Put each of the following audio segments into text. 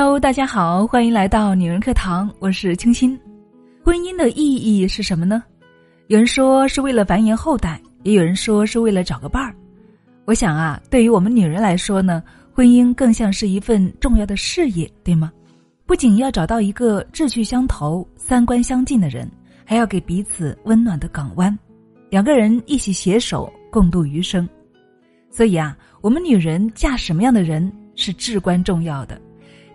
Hello，大家好，欢迎来到女人课堂，我是清新。婚姻的意义是什么呢？有人说是为了繁衍后代，也有人说是为了找个伴儿。我想啊，对于我们女人来说呢，婚姻更像是一份重要的事业，对吗？不仅要找到一个志趣相投、三观相近的人，还要给彼此温暖的港湾，两个人一起携手共度余生。所以啊，我们女人嫁什么样的人是至关重要的。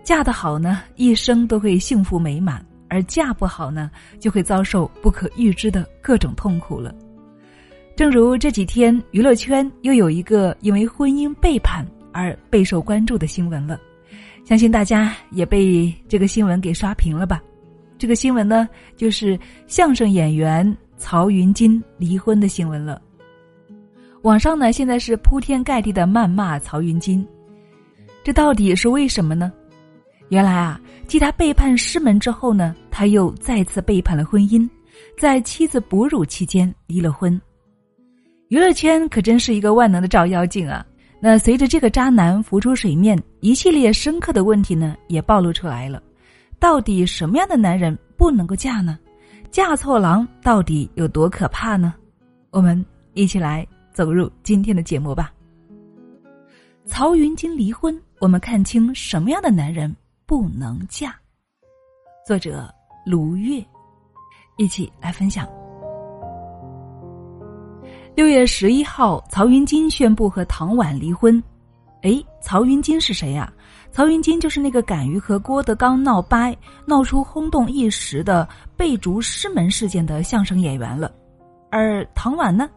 嫁得好呢，一生都会幸福美满；而嫁不好呢，就会遭受不可预知的各种痛苦了。正如这几天娱乐圈又有一个因为婚姻背叛而备受关注的新闻了，相信大家也被这个新闻给刷屏了吧？这个新闻呢，就是相声演员曹云金离婚的新闻了。网上呢，现在是铺天盖地的谩骂曹云金，这到底是为什么呢？原来啊，继他背叛师门之后呢，他又再次背叛了婚姻，在妻子哺乳期间离了婚。娱乐圈可真是一个万能的照妖镜啊！那随着这个渣男浮出水面，一系列深刻的问题呢也暴露出来了。到底什么样的男人不能够嫁呢？嫁错郎到底有多可怕呢？我们一起来走入今天的节目吧。曹云金离婚，我们看清什么样的男人。不能嫁。作者卢月，一起来分享。六月十一号，曹云金宣布和唐婉离婚。哎，曹云金是谁呀？曹云金就是那个敢于和郭德纲闹掰、闹出轰动一时的被逐师门事件的相声演员了。而唐婉呢？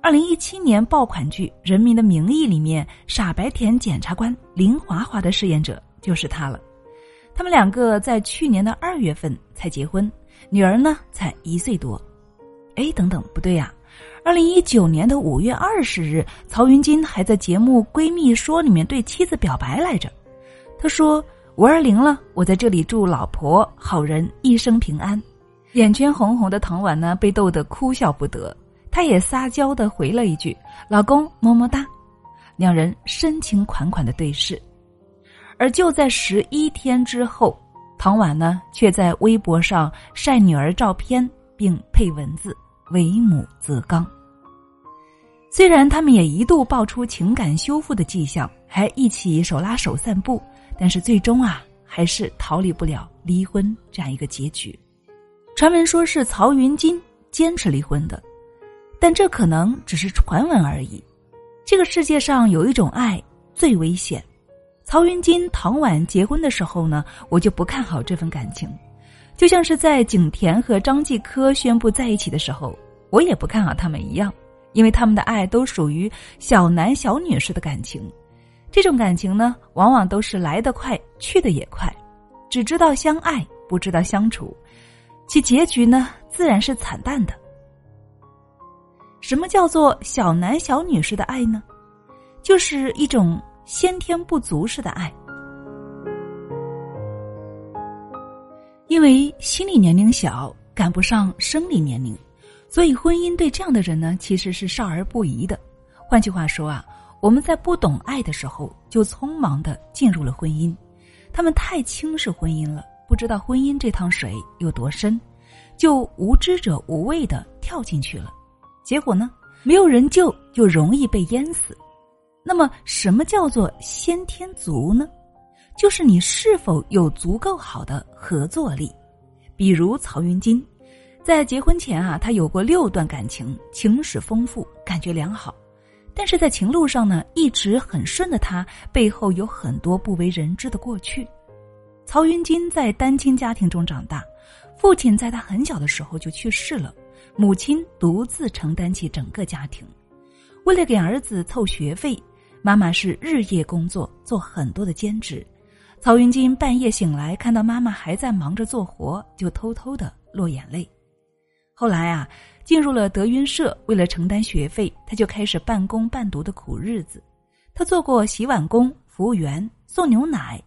二零一七年爆款剧《人民的名义》里面傻白甜检察官林华华的饰演者就是他了。他们两个在去年的二月份才结婚，女儿呢才一岁多。哎，等等，不对呀！二零一九年的五月二十日，曹云金还在节目《闺蜜说》里面对妻子表白来着。他说：“五二零了，我在这里祝老婆好人一生平安。”眼圈红红的唐婉呢，被逗得哭笑不得。她也撒娇的回了一句：“老公么么哒。”两人深情款款的对视。而就在十一天之后，唐婉呢却在微博上晒女儿照片，并配文字“为母则刚”。虽然他们也一度爆出情感修复的迹象，还一起手拉手散步，但是最终啊，还是逃离不了离婚这样一个结局。传闻说是曹云金坚持离婚的，但这可能只是传闻而已。这个世界上有一种爱最危险。曹云金、唐婉结婚的时候呢，我就不看好这份感情，就像是在景甜和张继科宣布在一起的时候，我也不看好他们一样，因为他们的爱都属于小男小女式的感情，这种感情呢，往往都是来得快，去的也快，只知道相爱，不知道相处，其结局呢，自然是惨淡的。什么叫做小男小女式的爱呢？就是一种。先天不足式的爱，因为心理年龄小，赶不上生理年龄，所以婚姻对这样的人呢，其实是少儿不宜的。换句话说啊，我们在不懂爱的时候就匆忙的进入了婚姻，他们太轻视婚姻了，不知道婚姻这趟水有多深，就无知者无畏的跳进去了，结果呢，没有人救，就容易被淹死。那么，什么叫做先天足呢？就是你是否有足够好的合作力。比如曹云金，在结婚前啊，他有过六段感情，情史丰富，感觉良好。但是在情路上呢，一直很顺的他，背后有很多不为人知的过去。曹云金在单亲家庭中长大，父亲在他很小的时候就去世了，母亲独自承担起整个家庭，为了给儿子凑学费。妈妈是日夜工作，做很多的兼职。曹云金半夜醒来，看到妈妈还在忙着做活，就偷偷的落眼泪。后来啊，进入了德云社，为了承担学费，他就开始半工半读的苦日子。他做过洗碗工、服务员、送牛奶，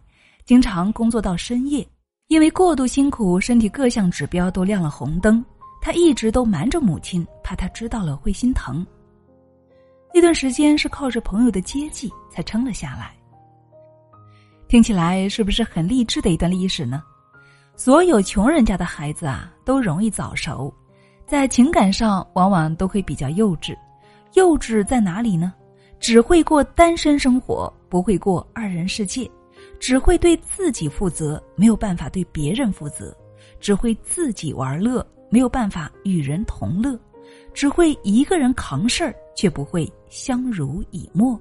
经常工作到深夜。因为过度辛苦，身体各项指标都亮了红灯。他一直都瞒着母亲，怕他知道了会心疼。那段时间是靠着朋友的接济才撑了下来。听起来是不是很励志的一段历史呢？所有穷人家的孩子啊，都容易早熟，在情感上往往都会比较幼稚。幼稚在哪里呢？只会过单身生活，不会过二人世界；只会对自己负责，没有办法对别人负责；只会自己玩乐，没有办法与人同乐；只会一个人扛事儿，却不会相濡以沫。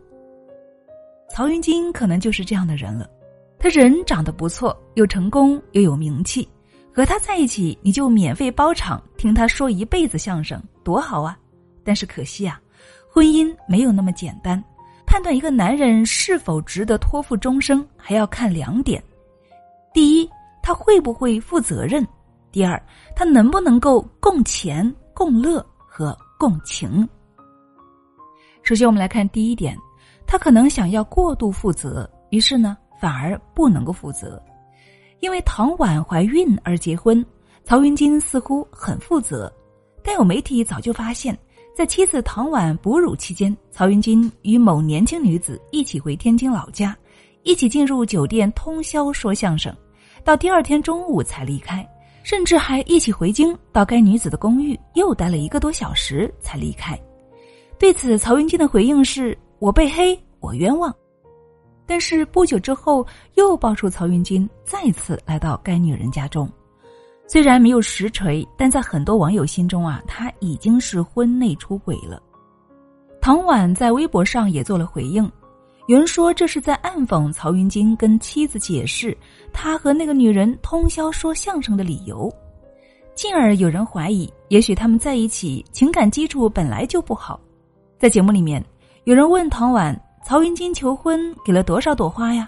曹云金可能就是这样的人了。他人长得不错，又成功又有名气，和他在一起，你就免费包场听他说一辈子相声，多好啊！但是可惜啊。婚姻没有那么简单，判断一个男人是否值得托付终生，还要看两点：第一，他会不会负责任；第二，他能不能够共钱、共乐和共情。首先，我们来看第一点，他可能想要过度负责，于是呢，反而不能够负责。因为唐婉怀孕而结婚，曹云金似乎很负责，但有媒体早就发现。在妻子唐婉哺乳期间，曹云金与某年轻女子一起回天津老家，一起进入酒店通宵说相声，到第二天中午才离开，甚至还一起回京到该女子的公寓又待了一个多小时才离开。对此，曹云金的回应是：“我被黑，我冤枉。”但是不久之后，又爆出曹云金再次来到该女人家中。虽然没有实锤，但在很多网友心中啊，他已经是婚内出轨了。唐婉在微博上也做了回应，有人说这是在暗讽曹云金跟妻子解释他和那个女人通宵说相声的理由，进而有人怀疑，也许他们在一起情感基础本来就不好。在节目里面，有人问唐婉，曹云金求婚给了多少朵花呀？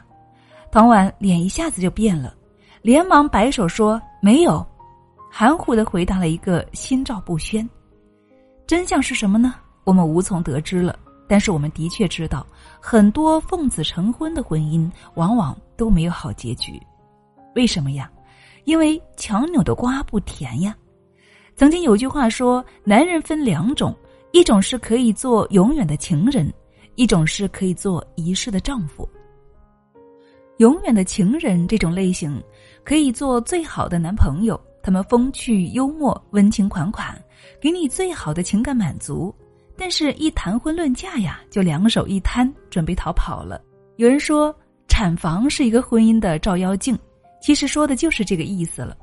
唐婉脸一下子就变了，连忙摆手说没有。含糊的回答了一个心照不宣，真相是什么呢？我们无从得知了。但是我们的确知道，很多奉子成婚的婚姻往往都没有好结局。为什么呀？因为强扭的瓜不甜呀。曾经有句话说，男人分两种，一种是可以做永远的情人，一种是可以做一世的丈夫。永远的情人这种类型，可以做最好的男朋友。他们风趣幽默、温情款款，给你最好的情感满足。但是，一谈婚论嫁呀，就两手一摊，准备逃跑了。有人说，产房是一个婚姻的照妖镜，其实说的就是这个意思了。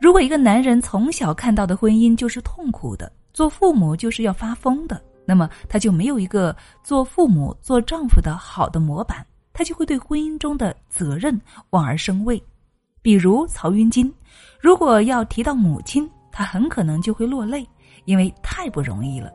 如果一个男人从小看到的婚姻就是痛苦的，做父母就是要发疯的，那么他就没有一个做父母、做丈夫的好的模板，他就会对婚姻中的责任望而生畏。比如曹云金，如果要提到母亲，他很可能就会落泪，因为太不容易了。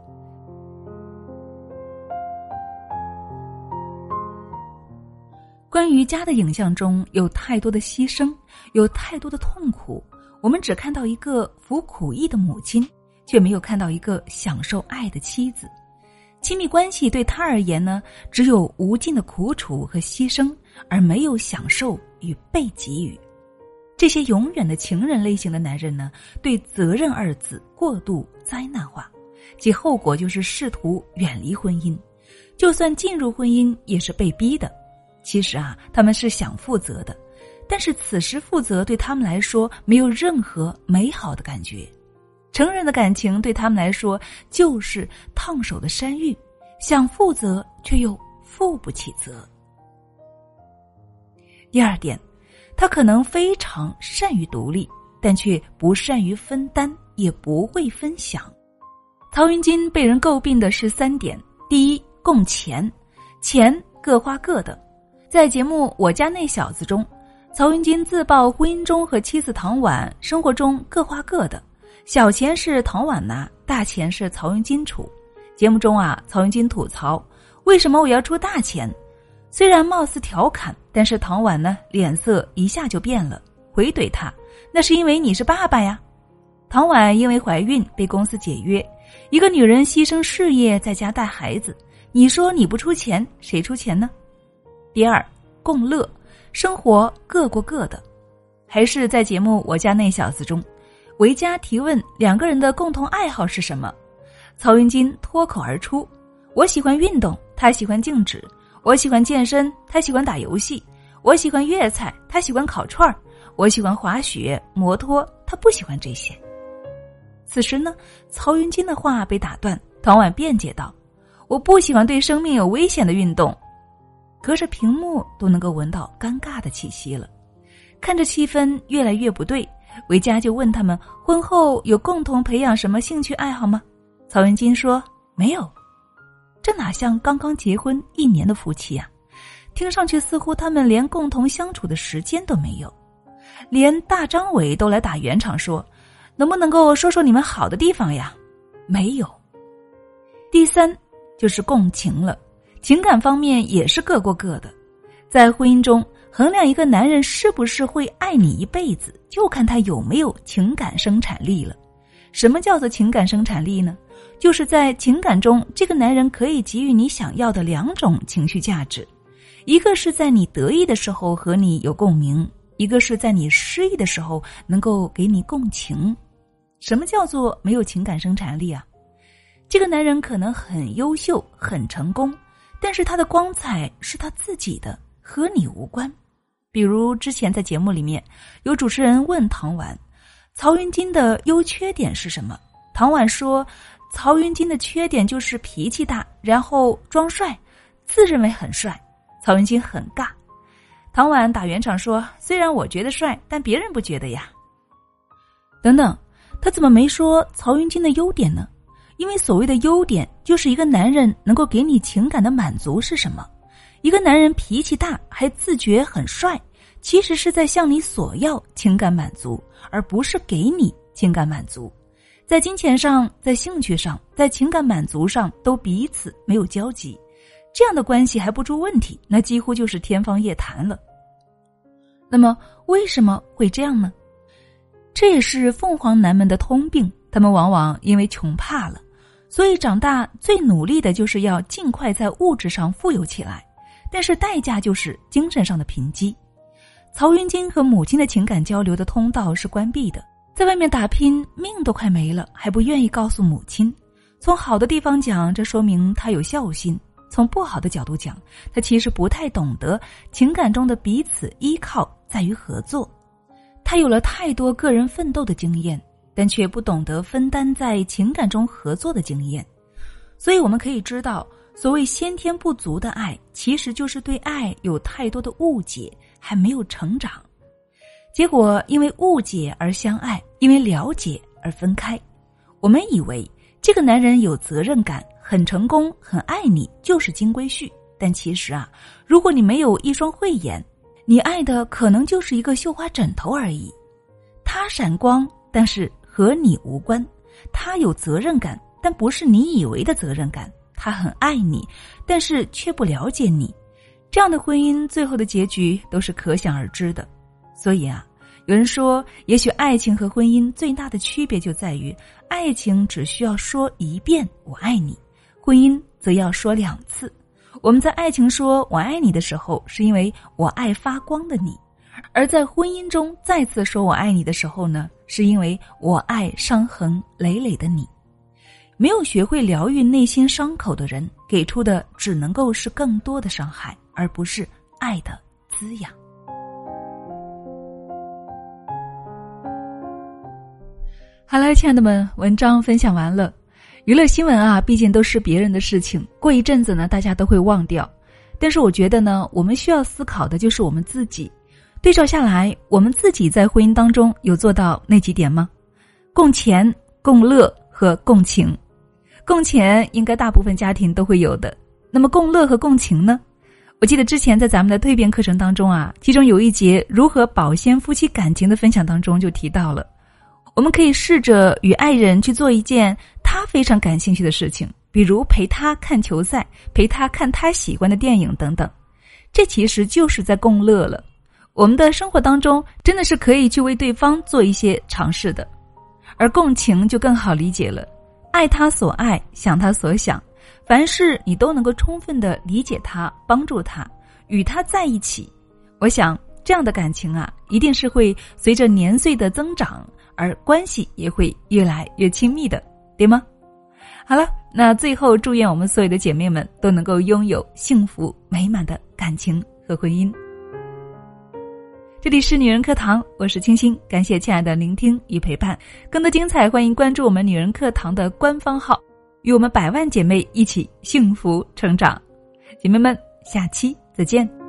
关于家的影像中有太多的牺牲，有太多的痛苦，我们只看到一个服苦役的母亲，却没有看到一个享受爱的妻子。亲密关系对他而言呢，只有无尽的苦楚和牺牲，而没有享受与被给予。这些永远的情人类型的男人呢，对“责任”二字过度灾难化，其后果就是试图远离婚姻，就算进入婚姻也是被逼的。其实啊，他们是想负责的，但是此时负责对他们来说没有任何美好的感觉。成人的感情对他们来说就是烫手的山芋，想负责却又负不起责。第二点。他可能非常善于独立，但却不善于分担，也不会分享。曹云金被人诟病的是三点：第一，共钱，钱各花各的。在节目《我家那小子》中，曹云金自曝婚姻中和妻子唐婉生活中各花各的，小钱是唐婉拿，大钱是曹云金出。节目中啊，曹云金吐槽：“为什么我要出大钱？”虽然貌似调侃，但是唐婉呢脸色一下就变了，回怼他：“那是因为你是爸爸呀。”唐婉因为怀孕被公司解约，一个女人牺牲事业在家带孩子，你说你不出钱，谁出钱呢？第二，共乐，生活各过各的，还是在节目《我家那小子》中，维嘉提问两个人的共同爱好是什么，曹云金脱口而出：“我喜欢运动，他喜欢静止。”我喜欢健身，他喜欢打游戏；我喜欢粤菜，他喜欢烤串儿；我喜欢滑雪、摩托，他不喜欢这些。此时呢，曹云金的话被打断，唐婉辩解道：“我不喜欢对生命有危险的运动。”隔着屏幕都能够闻到尴尬的气息了，看着气氛越来越不对，维嘉就问他们：“婚后有共同培养什么兴趣爱好吗？”曹云金说：“没有。”这哪像刚刚结婚一年的夫妻啊？听上去似乎他们连共同相处的时间都没有。连大张伟都来打圆场说：“能不能够说说你们好的地方呀？”没有。第三就是共情了。情感方面也是各过各的，在婚姻中衡量一个男人是不是会爱你一辈子，就看他有没有情感生产力了。什么叫做情感生产力呢？就是在情感中，这个男人可以给予你想要的两种情绪价值：一个是在你得意的时候和你有共鸣，一个是在你失意的时候能够给你共情。什么叫做没有情感生产力啊？这个男人可能很优秀，很成功。但是他的光彩是他自己的，和你无关。比如之前在节目里面，有主持人问唐婉：“曹云金的优缺点是什么？”唐婉说：“曹云金的缺点就是脾气大，然后装帅，自认为很帅。”曹云金很尬。唐婉打圆场说：“虽然我觉得帅，但别人不觉得呀。”等等，他怎么没说曹云金的优点呢？因为所谓的优点，就是一个男人能够给你情感的满足是什么？一个男人脾气大还自觉很帅，其实是在向你索要情感满足，而不是给你情感满足。在金钱上，在兴趣上，在情感满足上都彼此没有交集，这样的关系还不出问题，那几乎就是天方夜谭了。那么为什么会这样呢？这也是凤凰男们的通病，他们往往因为穷怕了。所以长大最努力的就是要尽快在物质上富有起来，但是代价就是精神上的贫瘠。曹云金和母亲的情感交流的通道是关闭的，在外面打拼，命都快没了，还不愿意告诉母亲。从好的地方讲，这说明他有孝心；从不好的角度讲，他其实不太懂得情感中的彼此依靠在于合作。他有了太多个人奋斗的经验。但却不懂得分担在情感中合作的经验，所以我们可以知道，所谓先天不足的爱，其实就是对爱有太多的误解，还没有成长。结果因为误解而相爱，因为了解而分开。我们以为这个男人有责任感，很成功，很爱你，就是金龟婿。但其实啊，如果你没有一双慧眼，你爱的可能就是一个绣花枕头而已。他闪光，但是。和你无关，他有责任感，但不是你以为的责任感。他很爱你，但是却不了解你。这样的婚姻最后的结局都是可想而知的。所以啊，有人说，也许爱情和婚姻最大的区别就在于，爱情只需要说一遍“我爱你”，婚姻则要说两次。我们在爱情说“我爱你”的时候，是因为我爱发光的你。而在婚姻中再次说我爱你的时候呢，是因为我爱伤痕累累的你。没有学会疗愈内心伤口的人，给出的只能够是更多的伤害，而不是爱的滋养。好了，亲爱的们，文章分享完了。娱乐新闻啊，毕竟都是别人的事情，过一阵子呢，大家都会忘掉。但是我觉得呢，我们需要思考的就是我们自己。对照下来，我们自己在婚姻当中有做到那几点吗？共钱、共乐和共情。共钱应该大部分家庭都会有的。那么共乐和共情呢？我记得之前在咱们的蜕变课程当中啊，其中有一节如何保鲜夫妻感情的分享当中就提到了，我们可以试着与爱人去做一件他非常感兴趣的事情，比如陪他看球赛，陪他看他喜欢的电影等等。这其实就是在共乐了。我们的生活当中真的是可以去为对方做一些尝试的，而共情就更好理解了。爱他所爱，想他所想，凡事你都能够充分的理解他，帮助他，与他在一起。我想这样的感情啊，一定是会随着年岁的增长，而关系也会越来越亲密的，对吗？好了，那最后祝愿我们所有的姐妹们都能够拥有幸福美满的感情和婚姻。这里是女人课堂，我是青青，感谢亲爱的聆听与陪伴。更多精彩，欢迎关注我们女人课堂的官方号，与我们百万姐妹一起幸福成长。姐妹们，下期再见。